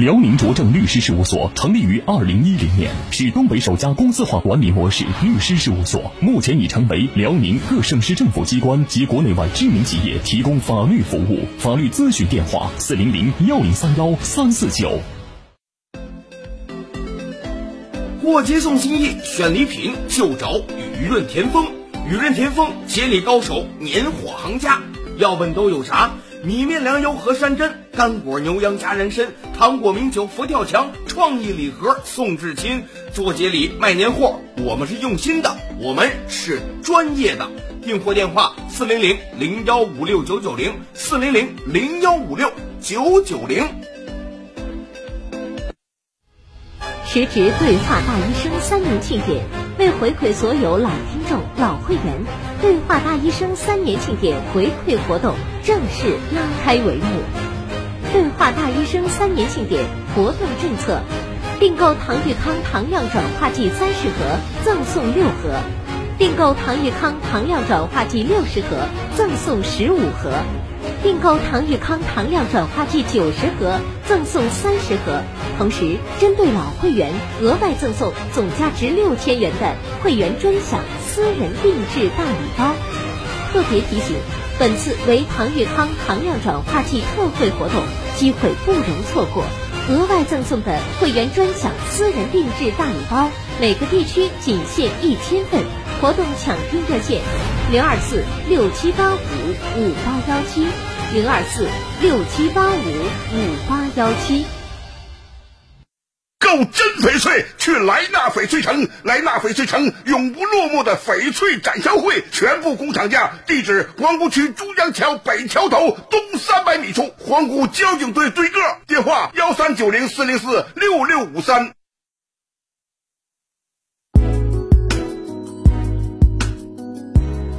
辽宁卓正律师事务所成立于二零一零年，是东北首家公司化管理模式律师事务所，目前已成为辽宁各省市政府机关及国内外知名企业提供法律服务。法律咨询电话：四零零幺零三幺三四九。过节送心意，选礼品就找雨润田丰。雨润田丰，接力高手，年货行家。要问都有啥？米面粮油和山珍，干果牛羊加人参，糖果名酒佛跳墙，创意礼盒送至亲。做节礼卖年货，我们是用心的，我们是专业的。订货电话：四零零零幺五六九九零，四零零零幺五六九九零。时值对话大医生三年庆典，为回馈所有老听众、老会员，对话大医生三年庆典回馈活动正式拉开帷幕。对话大医生三年庆典活动政策：订购唐玉康糖量转化剂三十盒赠送六盒；订购唐玉康糖量转化剂六十盒赠送十五盒；订购唐玉康糖量转化剂九十盒赠送三十盒。同时，针对老会员，额外赠送总价值六千元的会员专享私人定制大礼包。特别提醒，本次为唐玉康糖量转化剂特惠活动，机会不容错过。额外赠送的会员专享私人定制大礼包，每个地区仅限一千份。活动抢订热线：零二四六七八五五八幺七，零二四六七八五五八幺七。购真翡翠，去莱纳翡翠城。莱纳翡翠城永不落幕的翡翠展销会，全部工厂价。地址：皇姑区珠江桥北桥头东三百米处，皇姑交警队对个。电话：幺三九零四零四六六五三。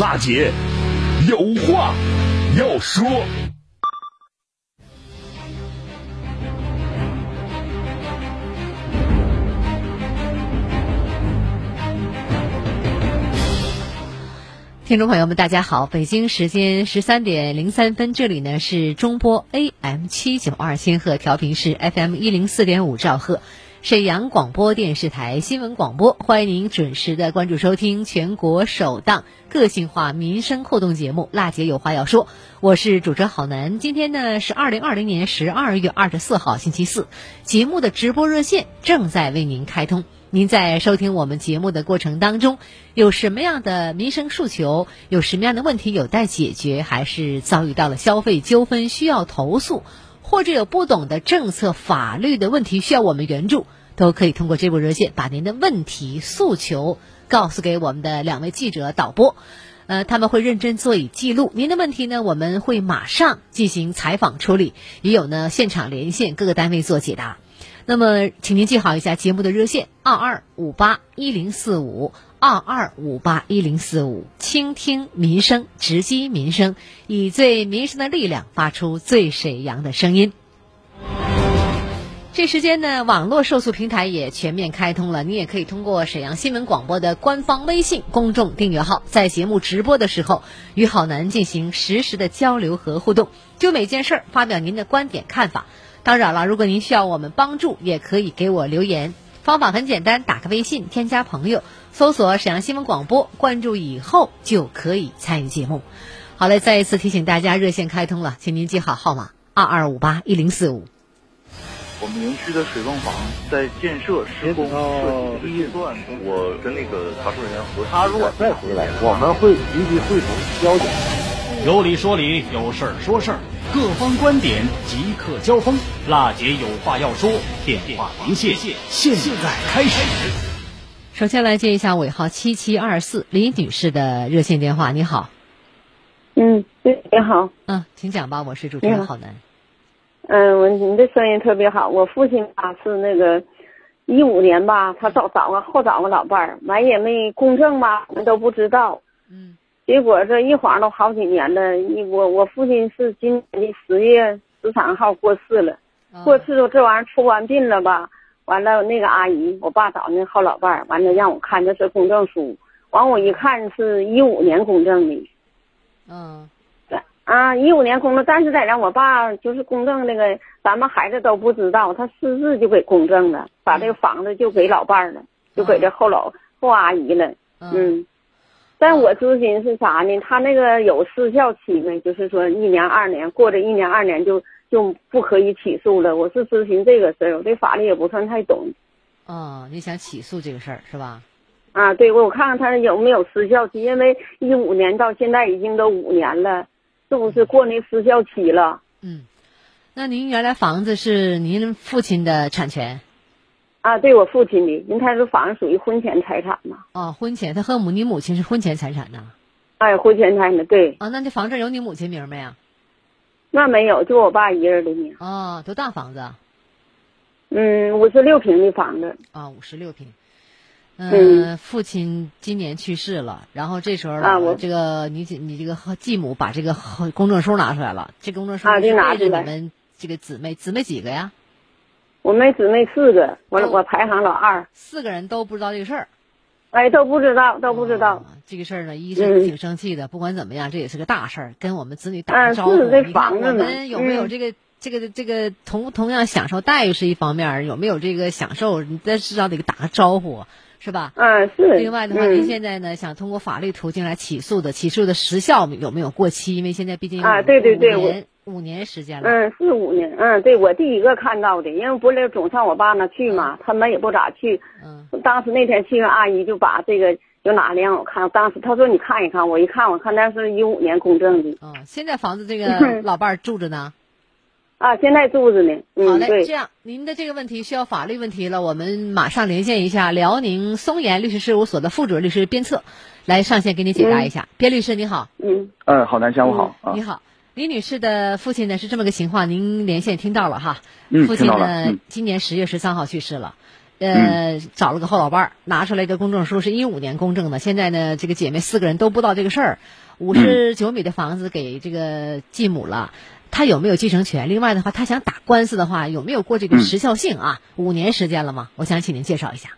辣姐有话要说。听众朋友们，大家好！北京时间十三点零三分，这里呢是中波 AM 七九二千赫，调频是 FM 一零四点五兆赫，沈阳广播电视台新闻广播，欢迎您准时的关注收听全国首档个性化民生互动节目《辣姐有话要说》，我是主持人郝楠。今天呢是二零二零年十二月二十四号星期四，节目的直播热线正在为您开通。您在收听我们节目的过程当中，有什么样的民生诉求？有什么样的问题有待解决？还是遭遇到了消费纠纷需要投诉，或者有不懂的政策法律的问题需要我们援助，都可以通过这部热线把您的问题诉求告诉给我们的两位记者导播，呃，他们会认真做以记录。您的问题呢，我们会马上进行采访处理，也有呢现场连线各个单位做解答。那么，请您记好一下节目的热线：二二五八一零四五，二二五八一零四五。倾听民生，直击民生，以最民生的力量发出最沈阳的声音。这时间呢，网络受诉平台也全面开通了，你也可以通过沈阳新闻广播的官方微信公众订阅号，在节目直播的时候与好男进行实时的交流和互动，就每件事儿发表您的观点看法。当然了，如果您需要我们帮助，也可以给我留言。方法很简单，打开微信，添加朋友，搜索沈阳新闻广播，关注以后就可以参与节目。好嘞，再一次提醒大家，热线开通了，请您记好号码：二二五八一零四五。我们园区的水泵房在建设施工设计阶段，我跟那个查收人员核实。他如果再回来，我们会立即会同交警。有理说理，有事儿说事儿，各方观点即刻交锋。辣姐有话要说，电话连线现在开始。首先来接一下尾号七七二四李女士的热线电话。你好，嗯，对，你好，嗯，请讲吧，我是主持人郝楠。嗯，我你的声音特别好。我父亲吧是那个一五年吧，他找找个后找个老伴儿，完也没公证吧，我们都不知道。嗯。结果这一晃都好几年了，一我我父亲是今年的十月十三号过世了。过世了，这玩意儿出完殡了吧？完了那个阿姨，我爸找那后老伴儿，完了让我看这是公证书。完我一看是一五年公证的。嗯。啊，一五年公证，但是在让我爸就是公证那个，咱们孩子都不知道，他私自就给公证了，把这个房子就给老伴儿了，就给这后老后阿姨了。嗯，但我咨询是啥呢？他那个有失效期没？就是说一年二年过这一年二年就就不可以起诉了。我是咨询这个事儿，我对法律也不算太懂。哦，你想起诉这个事儿是吧？啊，对，我我看看他有没有失效期，因为一五年到现在已经都五年了。是不是过那失效期了？嗯，那您原来房子是您父亲的产权？啊，对我父亲的，您他这房子属于婚前财产嘛？啊，婚前，他和母你母亲是婚前财产呢？哎，婚前财产对。啊，那这房子有你母亲名没啊？那没有，就我爸一个人的名。哦，多大房子？嗯，五十六平的房子。啊，五十六平。嗯，父亲今年去世了，然后这时候呢，这个你你这个继母把这个公证书拿出来了，这公证书是背着你们这个姊妹，姊妹几个呀？我们姊妹四个，我我排行老二。四个人都不知道这个事儿，哎，都不知道，都不知道。这个事儿呢，医生挺生气的，不管怎么样，这也是个大事儿，跟我们子女打个招呼。你看我们有没有这个这个这个同同样享受待遇是一方面，有没有这个享受，你至少得打个招呼。是吧？嗯，是。另外的话，您现在呢想通过法律途径来起诉的，起诉的时效有没有过期？因为现在毕竟啊，对对对，五年时间了。嗯，是五年。嗯，对我第一个看到的，因为不是总上我爸那去嘛，他们也不咋去。嗯。当时那天去，阿姨就把这个就拿来让我看，当时他说你看一看，我一看，我看那是一五年公证的。嗯，现在房子这个老伴儿住着呢。啊，现在住着呢。好嘞，这样您的这个问题需要法律问题了，我们马上连线一下辽宁松岩律师事务所的副主任律师边策，来上线给你解答一下。边律师你好。嗯。嗯，好，南下午好。你好，李女士的父亲呢是这么个情况，您连线听到了哈。嗯，父亲呢今年十月十三号去世了，呃，找了个后老伴儿，拿出来一个公证书，是一五年公证的。现在呢，这个姐妹四个人都不知道这个事儿，五十九米的房子给这个继母了。他有没有继承权？另外的话，她想打官司的话，有没有过这个时效性啊？五年时间了吗？我想请您介绍一下。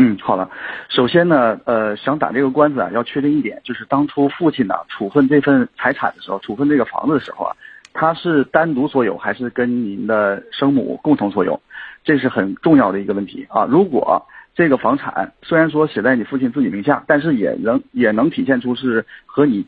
嗯，好了。首先呢，呃，想打这个官司啊，要确定一点，就是当初父亲呢处分这份财产的时候，处分这个房子的时候啊，他是单独所有还是跟您的生母共同所有？这是很重要的一个问题啊。如果这个房产虽然说写在你父亲自己名下，但是也能也能体现出是和你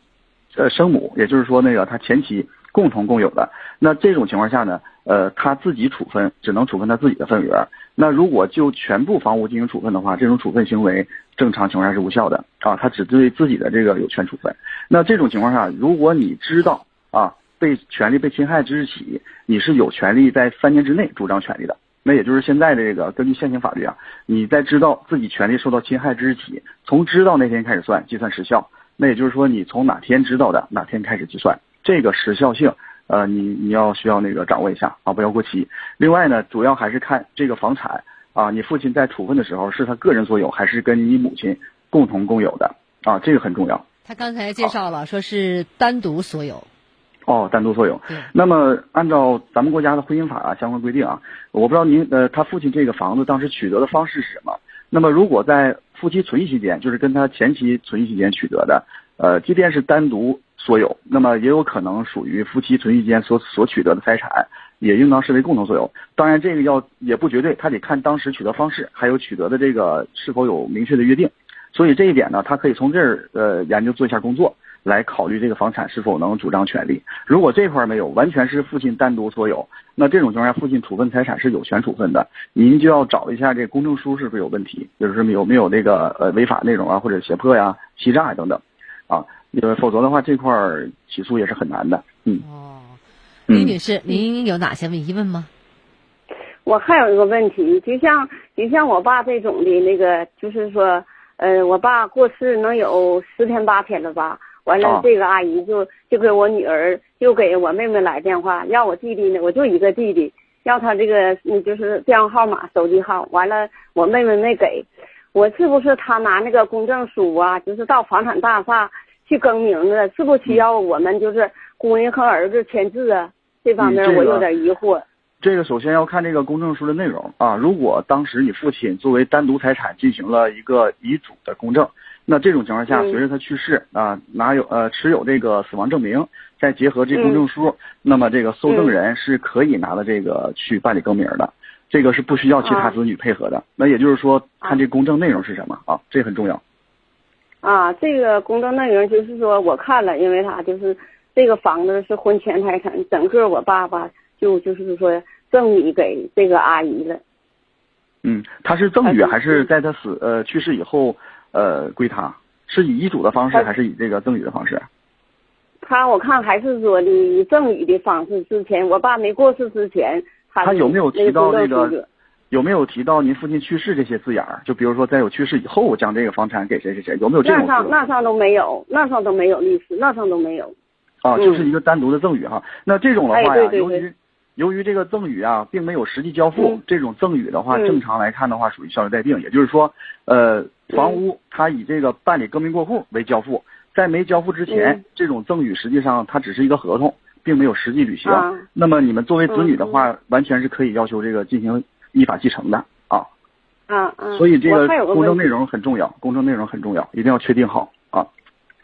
呃生母，也就是说那个他前妻。共同共有的，那这种情况下呢，呃，他自己处分只能处分他自己的份额。那如果就全部房屋进行处分的话，这种处分行为正常情况下是无效的啊，他只对自己的这个有权处分。那这种情况下，如果你知道啊被权利被侵害之日起，你是有权利在三年之内主张权利的。那也就是现在的这个根据现行法律啊，你在知道自己权利受到侵害之日起，从知道那天开始算计算时效。那也就是说，你从哪天知道的哪天开始计算。这个时效性，呃，你你要需要那个掌握一下啊，不要过期。另外呢，主要还是看这个房产啊，你父亲在处分的时候是他个人所有，还是跟你母亲共同共有的啊？这个很重要。他刚才介绍了，说是单独所有。哦，单独所有。那么按照咱们国家的婚姻法啊相关规定啊，我不知道您呃他父亲这个房子当时取得的方式是什么？那么如果在夫妻存续期间，就是跟他前妻存续期间取得的，呃，即便是单独所有，那么也有可能属于夫妻存续间所所取得的财产，也应当视为共同所有。当然，这个要也不绝对，他得看当时取得方式，还有取得的这个是否有明确的约定。所以这一点呢，他可以从这儿呃研究做一下工作。来考虑这个房产是否能主张权利。如果这块没有，完全是父亲单独所有，那这种情况下，父亲处分财产是有权处分的。您就要找一下这公证书是不是有问题，就是有没有那个呃违法内容啊，或者胁迫呀、欺诈呀等等，啊，呃，否则的话，这块起诉也是很难的。嗯。哦，李女士，您有哪些疑问吗？我还有一个问题，就像就像我爸这种的那个，就是说，呃，我爸过世能有十天八天了吧？完了，这个阿姨就就给我女儿，就给我妹妹来电话，要我弟弟呢，我就一个弟弟，要他这个就是电话号码、手机号。完了，我妹妹没给，我是不是他拿那个公证书啊？就是到房产大厦去更名字，是不是需要我们就是姑娘和儿子签字啊？这方面我有点疑惑。这个首先要看这个公证书的内容啊。如果当时你父亲作为单独财产进行了一个遗嘱的公证。那这种情况下，随着他去世啊，拿有呃持有这个死亡证明，再结合这公证书，那么这个受赠人是可以拿到这个去办理更名的，这个是不需要其他子女配合的。那也就是说，看这公证内容是什么啊，这很重要。啊，这个公证内容就是说我看了，因为啥就是这个房子是婚前财产，整个我爸爸就就是说赠与给这个阿姨了。嗯，他是赠与还是在他死呃去世以后？呃，归他是以遗嘱的方式还是以这个赠与的方式？他我看还是说的以赠与的方式。之前我爸没过世之前，他有没有提到那个？有没有提到您父亲去世这些字眼儿？就比如说，在有去世以后，将这个房产给谁谁谁？有没有这种？那上那上都没有，那上都没有律师，那上都没有。啊，就是一个单独的赠与哈。那这种的话呀，由于由于这个赠与啊，并没有实际交付，这种赠与的话，正常来看的话，属于效力待定。也就是说，呃。房屋它以这个办理更名过户为交付，在没交付之前，这种赠与实际上它只是一个合同，并没有实际履行。那么你们作为子女的话，完全是可以要求这个进行依法继承的啊。啊啊。所以这个公证内容很重要，公证内容很重要，一定要确定好啊。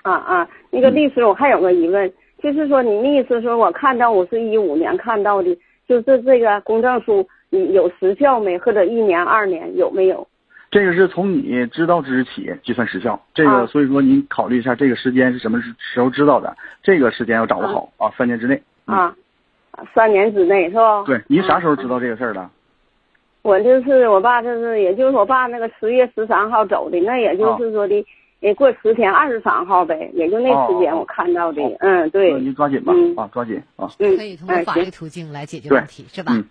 啊啊，那个律师，我还有个疑问，就是说您的意思说，我看到我是一五年看到的，就是这个公证书有时效没，或者一年二年有没有？这个是从你知道之日起计算时效，这个所以说您考虑一下这个时间是什么时候知道的，这个时间要掌握好啊，三年之内啊，三年之内是吧？对，您啥时候知道这个事儿的？我就是我爸，就是也就是我爸那个十月十三号走的，那也就是说的，也过十天二十三号呗，也就那时间我看到的，嗯，对。您抓紧吧，啊，抓紧啊。嗯，可以通过法律途径来解决问题，是吧？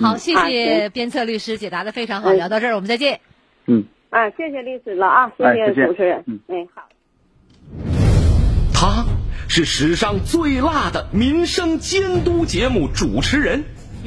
好，谢谢鞭策律师解答的非常好，聊到这儿我们再见。嗯啊，谢谢律师了啊，谢谢主持人。嗯，哎，好。他是史上最辣的民生监督节目主持人，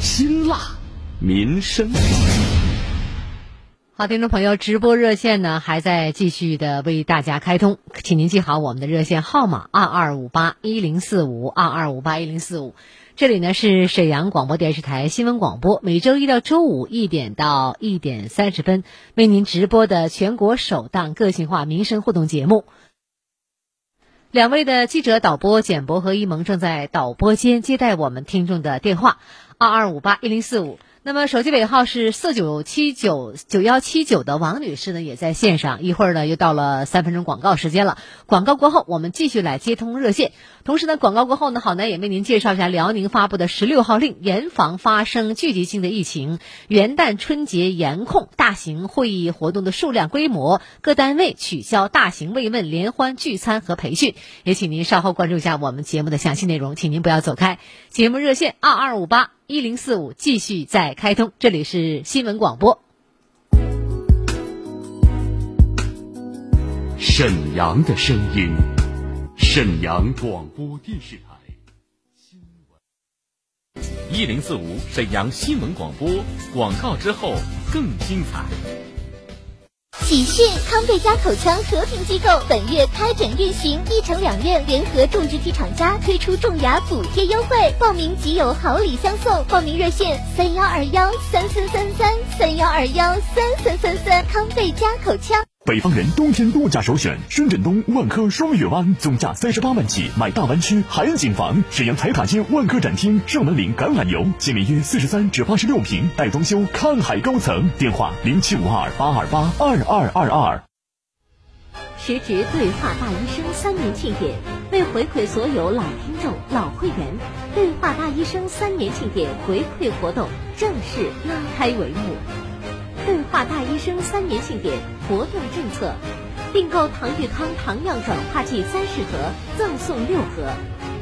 辛辣民生。好，听众朋友，直播热线呢还在继续的为大家开通，请您记好我们的热线号码：二二五八一零四五二二五八一零四五。这里呢是沈阳广播电视台新闻广播，每周一到周五一点到一点三十分为您直播的全国首档个性化民生互动节目。两位的记者导播简博和一萌正在导播间接待我们听众的电话，二二五八一零四五。那么手机尾号是四九七九九幺七九的王女士呢，也在线上。一会儿呢，又到了三分钟广告时间了。广告过后，我们继续来接通热线。同时呢，广告过后呢，好男也为您介绍一下辽宁发布的十六号令，严防发生聚集性的疫情。元旦春节严控大型会议活动的数量规模，各单位取消大型慰问、联欢聚餐和培训。也请您稍后关注一下我们节目的详细内容，请您不要走开。节目热线二二五八。一零四五继续在开通，这里是新闻广播。沈阳的声音，沈阳广播电视台新闻。一零四五沈阳新闻广播广告之后更精彩。喜讯！康贝佳口腔和平机构本月开诊运行，一城两院联合种植体厂家推出种牙补贴优惠，报名即有好礼相送。报名热线：三幺二幺三三三三三幺二幺三三三三。康贝佳口腔。北方人冬天度假首选深圳东万科双月湾，总价三十八万起，买大湾区海景房。沈阳财塔街万科展厅上门领橄榄油，现面约四十三至八十六平，带装修，看海高层。电话零七五二八二八二二二二。时值对话大医生三年庆典，为回馈所有老听众、老会员，对话大医生三年庆典回馈活动正式拉开帷幕。对话大医生三年庆典活动政策：订购唐玉康糖样转化剂三十盒赠送六盒；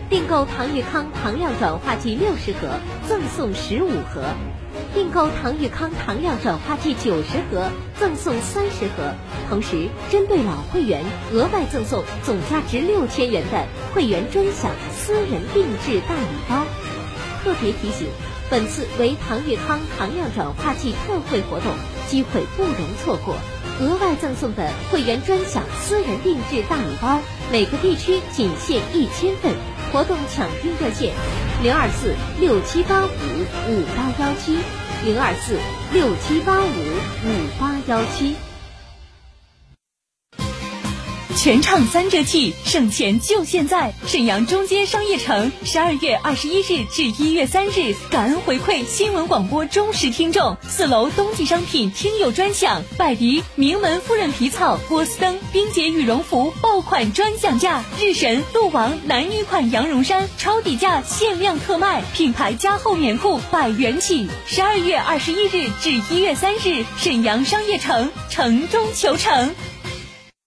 订购唐玉康糖量转化剂六十盒赠送十五盒；订购唐玉康糖量转化剂九十盒赠送三十盒。同时，针对老会员额外赠送总价值六千元的会员专享私人定制大礼包。特别提醒。本次为唐玉康糖样转化剂特惠活动，机会不容错过。额外赠送的会员专享私人定制大礼包，每个地区仅限一千份。活动抢订热线：零二四六七八五五八幺七，零二四六七八五五八幺七。全场三折起，省钱就现在！沈阳中街商业城，十二月二十一日至一月三日，感恩回馈新闻广播忠实听众。四楼冬季商品听友专享，百迪名门夫人皮草、波司登、冰洁羽绒服爆款专享价，日神、鹿王男女款羊绒衫超底价限量特卖，品牌加厚棉裤百元起。十二月二十一日至一月三日，沈阳商业城，城中求成。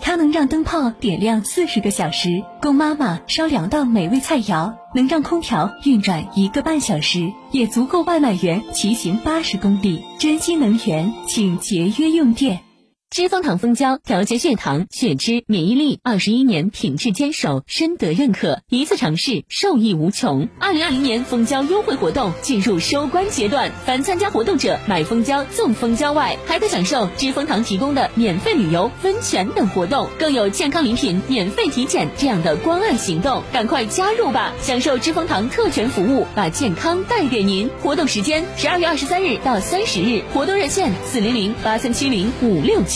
它能让灯泡点亮四十个小时，供妈妈烧两道美味菜肴；能让空调运转一个半小时，也足够外卖员骑行八十公里。珍惜能源，请节约用电。知蜂糖蜂胶调节血糖、血脂、免疫力，二十一年品质坚守，深得认可。一次尝试，受益无穷。二零二零年蜂胶优惠活动进入收官阶段，凡参加活动者买蜂胶送蜂胶外，还可享受知蜂糖提供的免费旅游、温泉等活动，更有健康礼品、免费体检这样的关爱行动。赶快加入吧，享受知蜂糖特权服务，把健康带给您。活动时间十二月二十三日到三十日，活动热线四零零八三七零五六七。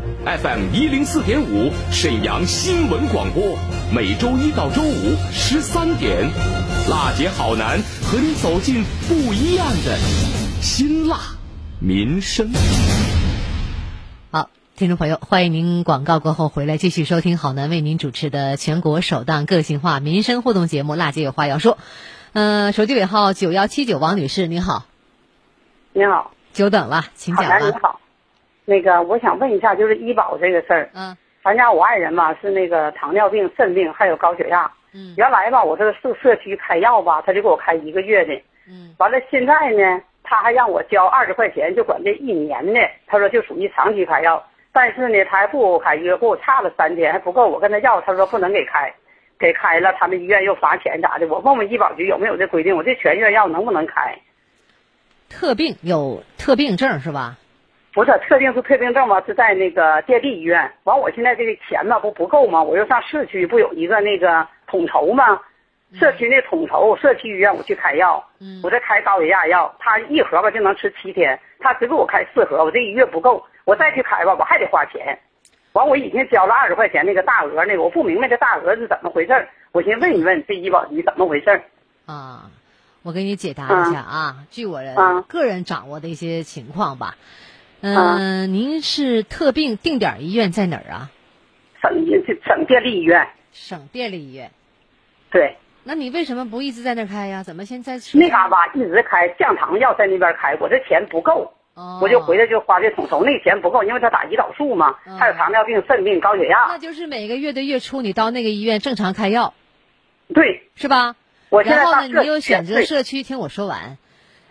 FM 一零四点五，沈阳新闻广播，每周一到周五十三点，辣姐好男和你走进不一样的辛辣民生。好，听众朋友，欢迎您广告过后回来继续收听好男为您主持的全国首档个性化民生互动节目《辣姐有话要说》。呃，手机尾号九幺七九，王女士，您好。你好。久等了，请讲吧。你好。那个，我想问一下，就是医保这个事儿。嗯。咱家我爱人吧是那个糖尿病、肾病，还有高血压。嗯。原来吧，我这个社社区开药吧，他就给我开一个月的。嗯。完了，现在呢，他还让我交二十块钱，就管这一年的，他说就属于长期开药。但是呢，他还不给我开药，给我差了三天还不够，我跟他要，他说不能给开，给开了他们医院又罚钱咋的？我问问医保局有没有这规定，我这全院药能不能开？特病有特病症是吧？不是，特定是特病症吗？是在那个电力医院。完，我现在这个钱呢不不够吗？我又上市区不有一个那个统筹吗？社区那统筹社区医院我去开药，我这开高血压药，他一盒吧就能吃七天，他只给我开四盒，我这一月不够，我再去开吧我还得花钱。完，我已经交了二十块钱那个大额那个，我不明白这大额是怎么回事我先问一问这医保局怎么回事啊，我给你解答一下啊，据我个人掌握的一些情况吧。嗯，您是特病定点医院在哪儿啊？省省电力医院。省电力医院。对。那你为什么不一直在那儿开呀？怎么现在？那嘎吧一直开，降糖药在那边开，我这钱不够，我就回来就花这统筹，那钱不够，因为他打胰岛素嘛，还有糖尿病、肾病、高血压。那就是每个月的月初你到那个医院正常开药。对。是吧？我现在然后呢，你又选择社区，听我说完。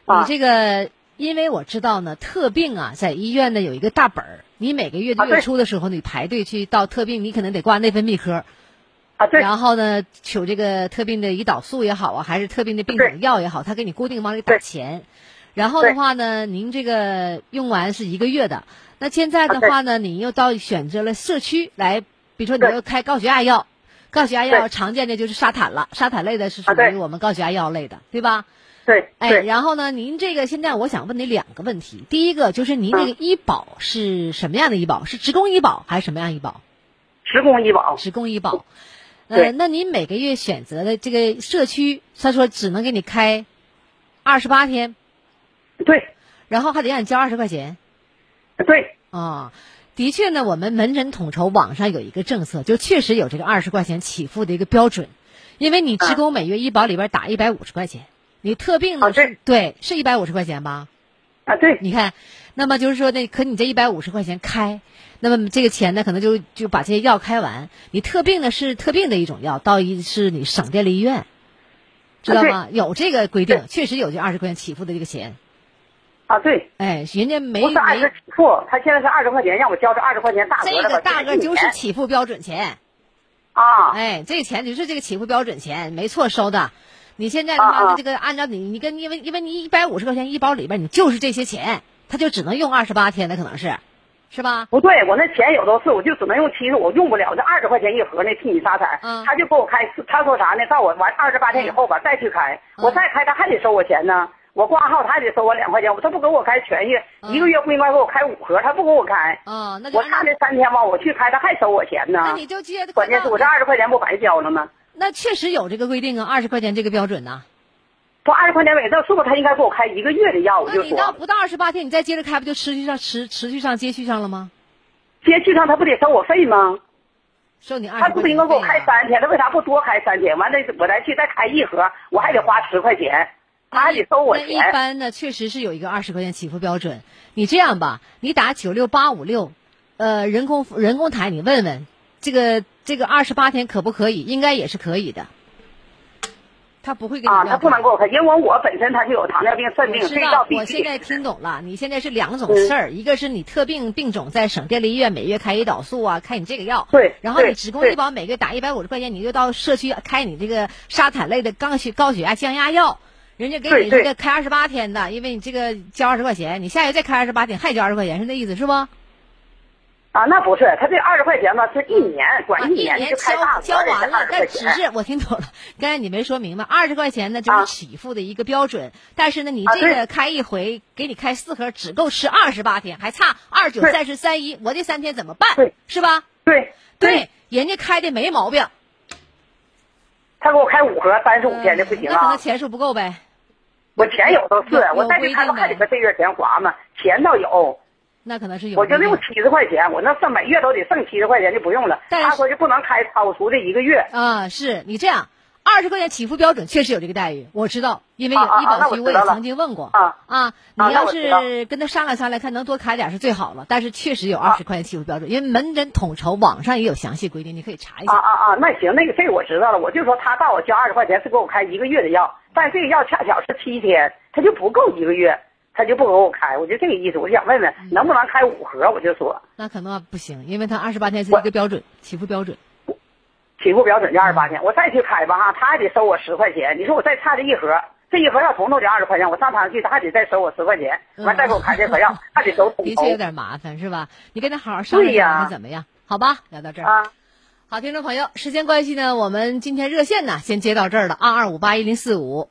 你这个。因为我知道呢，特病啊，在医院呢有一个大本儿，你每个月的月初的时候，你排队去到特病，你可能得挂内分泌科，啊对，然后呢取这个特病的胰岛素也好啊，还是特病的病种药也好，他给你固定往里打钱，然后的话呢，您这个用完是一个月的，那现在的话呢，你又到选择了社区来，比如说你又开高血压药，高血压药常见的就是沙坦了，沙坦类的是属于我们高血压药类的，对吧？对，哎，然后呢？您这个现在我想问你两个问题。第一个就是您这个医保是什么样的医保？是职工医保还是什么样医保？职工医保。职工医保。呃，那您每个月选择的这个社区，他说只能给你开二十八天。对。然后还得让你交二十块钱。对。啊，的确呢，我们门诊统筹网上有一个政策，就确实有这个二十块钱起付的一个标准，因为你职工每月医保里边打一百五十块钱。你特病呢？是对，是一百五十块钱吧？啊，对。你看，那么就是说，那可你这一百五十块钱开，那么这个钱呢，可能就就把这些药开完。你特病呢是特病的一种药，到一是你省电力医院，知道吗？有这个规定，确实有这二十块钱起付的这个钱。啊，对。哎，人家没不是二十起付，他现在是二十块钱，让我交这二十块钱大额这个大额就是起付标准钱。啊。哎，这个钱就是这个起付标准钱，没错，收的。你现在他妈的这个按照你你跟因为因为你一百五十块钱医保里边你就是这些钱，他就只能用二十八天的可能是，是吧？不对，我那钱有的是，我就只能用七十，我用不了这二十块钱一盒那替你沙产，他就给我开，他说啥呢？到我完二十八天以后吧再去开，我再开他还得收我钱呢，我挂号他还得收我两块钱，他不给我开全月，一个月不应该给我开五盒，他不给我开，啊，那我差那三天吧我去开他还收我钱呢，那你就接，关键是我这二十块钱不白交了吗？那确实有这个规定啊，二十块钱这个标准呢。不二十块钱每次，是不是他应该给我开一个月的药？我就说，你到不到二十八天，你再接着开，不就持续上持持续上接续上了吗？接续上他不得收我费吗？收你二十。他不应该给我开三天，他为啥不多开三天？完了我再去再开一盒，我还得花十块钱，他还得收我钱。一般呢，确实是有一个二十块钱起付标准。你这样吧，你打九六八五六，呃，人工人工台，你问问这个这个二十八天可不可以？应该也是可以的。他不会给你啊，他不能给我开，因为我本身他就有糖尿病、肾病，这药必须。我现在听懂了，你现在是两种事儿，一个是你特病病种在省电力医院每月开胰岛素啊，开你这个药。对。然后你职工医保每个月打一百五十块钱，你就到社区开你这个沙坦类的高血高血压降压药，人家给你这个开二十八天的，因为你这个交二十块钱，你下月再开二十八天还交二十块钱，是那意思是不？啊，那不是，他这二十块钱吧，是一年管一年就开大交完了，但只是我听懂了，刚才你没说明白，二十块钱呢就是起付的一个标准，但是呢，你这个开一回给你开四盒，只够吃二十八天，还差二九三十三一，我这三天怎么办？是吧？对对，人家开的没毛病。他给我开五盒三十五天的不行啊？那可能钱数不够呗。我钱有都是，我再去开不还得这月钱花吗？钱倒有。那可能是有，我就用七十块钱，我那剩每月都得剩七十块钱就不用了。他说就不能开超出这一个月。啊，是你这样，二十块钱起付标准确实有这个待遇，我知道，因为有医保局我也曾经问过。啊啊，你要是跟他商量商量，看能多开点是最好了。但是确实有二十块钱起付标准，因为门诊统筹网上也有详细规定，你可以查一下。啊啊啊，那行，那个这个我知道了。我就说他到我交二十块钱是给我开一个月的药，但这个药恰巧是七天，他就不够一个月。他就不给我开，我就这个意思，我就想问问能不能开五盒，我就说那可能不行，因为他二十八天是一个标准起步标准。起步标准就二十八天，我再去开吧哈，他还得收我十块钱。你说我再差这一盒，这一盒要从头就二十块钱，我上他去，他还得再收我十块钱，完再给我开这盒药，还得收。的确有点麻烦，是吧？你跟他好好商量商量怎么样？好吧，聊到这儿。啊，好，听众朋友，时间关系呢，我们今天热线呢先接到这儿了，二二五八一零四五。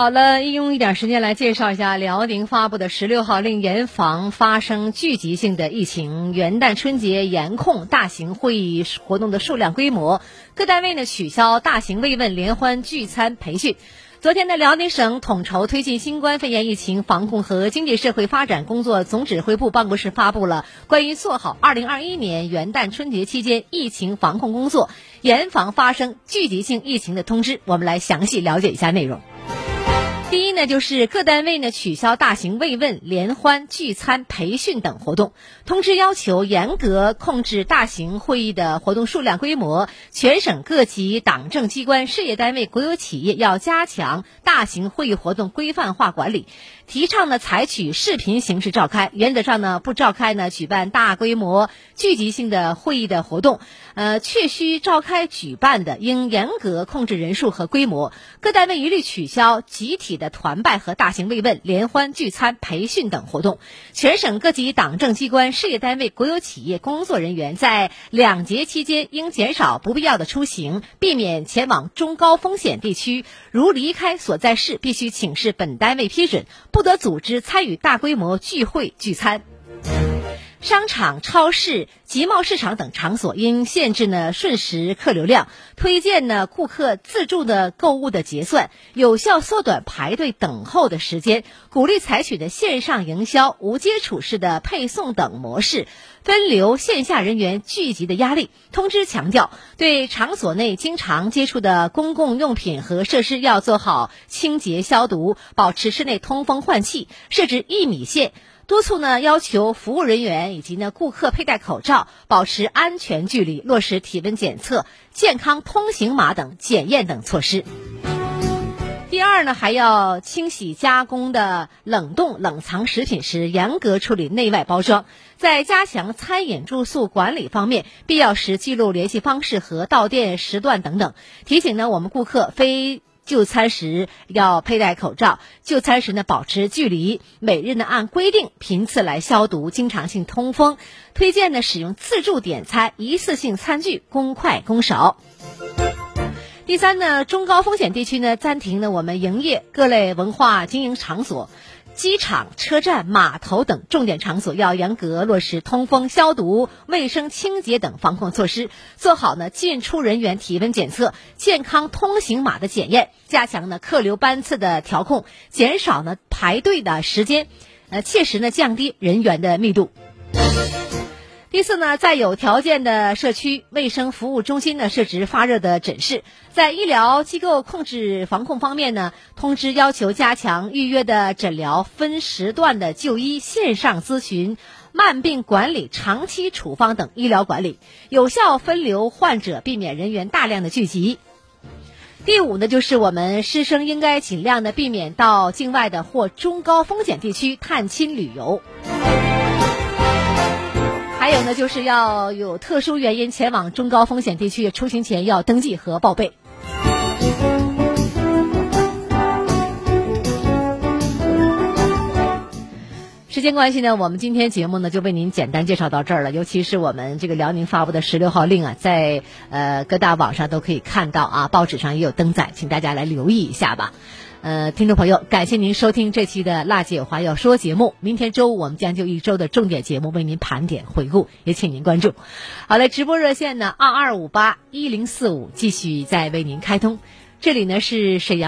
好了，用一点时间来介绍一下辽宁发布的十六号令，严防发生聚集性的疫情。元旦春节严控大型会议活动的数量规模，各单位呢取消大型慰问、联欢聚餐、培训。昨天呢，辽宁省统筹推进新冠肺炎疫情防控和经济社会发展工作总指挥部办公室发布了关于做好二零二一年元旦春节期间疫情防控工作、严防发生聚集性疫情的通知。我们来详细了解一下内容。第一呢，就是各单位呢取消大型慰问、联欢、聚餐、培训等活动。通知要求严格控制大型会议的活动数量规模，全省各级党政机关、事业单位、国有企业要加强大型会议活动规范化管理，提倡呢采取视频形式召开，原则上呢不召开呢举办大规模聚集性的会议的活动。呃，确需召开举办的，应严格控制人数和规模。各单位一律取消集体的团拜和大型慰问、联欢聚餐、培训等活动。全省各级党政机关、事业单位、国有企业工作人员在两节期间应减少不必要的出行，避免前往中高风险地区。如离开所在市，必须请示本单位批准，不不得组织参与大规模聚会聚餐。商场、超市、集贸市场等场所应限制呢瞬时客流量，推荐呢顾客自助的购物的结算，有效缩短排队等候的时间。鼓励采取的线上营销、无接触式的配送等模式，分流线下人员聚集的压力。通知强调，对场所内经常接触的公共用品和设施要做好清洁消毒，保持室内通风换气，设置一米线。督促呢，要求服务人员以及呢顾客佩戴口罩，保持安全距离，落实体温检测、健康通行码等检验等措施。第二呢，还要清洗加工的冷冻冷藏食品时，严格处理内外包装。在加强餐饮住宿管理方面，必要时记录联系方式和到店时段等等。提醒呢，我们顾客非。就餐时要佩戴口罩，就餐时呢保持距离，每日呢按规定频次来消毒，经常性通风。推荐呢使用自助点餐，一次性餐具，公筷公勺。第三呢，中高风险地区呢暂停呢我们营业各类文化经营场所。机场、车站、码头等重点场所要严格落实通风、消毒、卫生清洁等防控措施，做好呢进出人员体温检测、健康通行码的检验，加强呢客流班次的调控，减少呢排队的时间，呃，切实呢降低人员的密度。第四呢，在有条件的社区卫生服务中心呢设置发热的诊室。在医疗机构控制防控方面呢，通知要求加强预约的诊疗、分时段的就医、线上咨询、慢病管理、长期处方等医疗管理，有效分流患者，避免人员大量的聚集。第五呢，就是我们师生应该尽量的避免到境外的或中高风险地区探亲旅游。还有呢，就是要有特殊原因前往中高风险地区，出行前要登记和报备。时间关系呢，我们今天节目呢就为您简单介绍到这儿了。尤其是我们这个辽宁发布的十六号令啊，在呃各大网上都可以看到啊，报纸上也有登载，请大家来留意一下吧。呃，听众朋友，感谢您收听这期的《辣姐有话要说》节目。明天周五我们将就一周的重点节目为您盘点回顾，也请您关注。好了，直播热线呢二二五八一零四五继续在为您开通。这里呢是沈阳。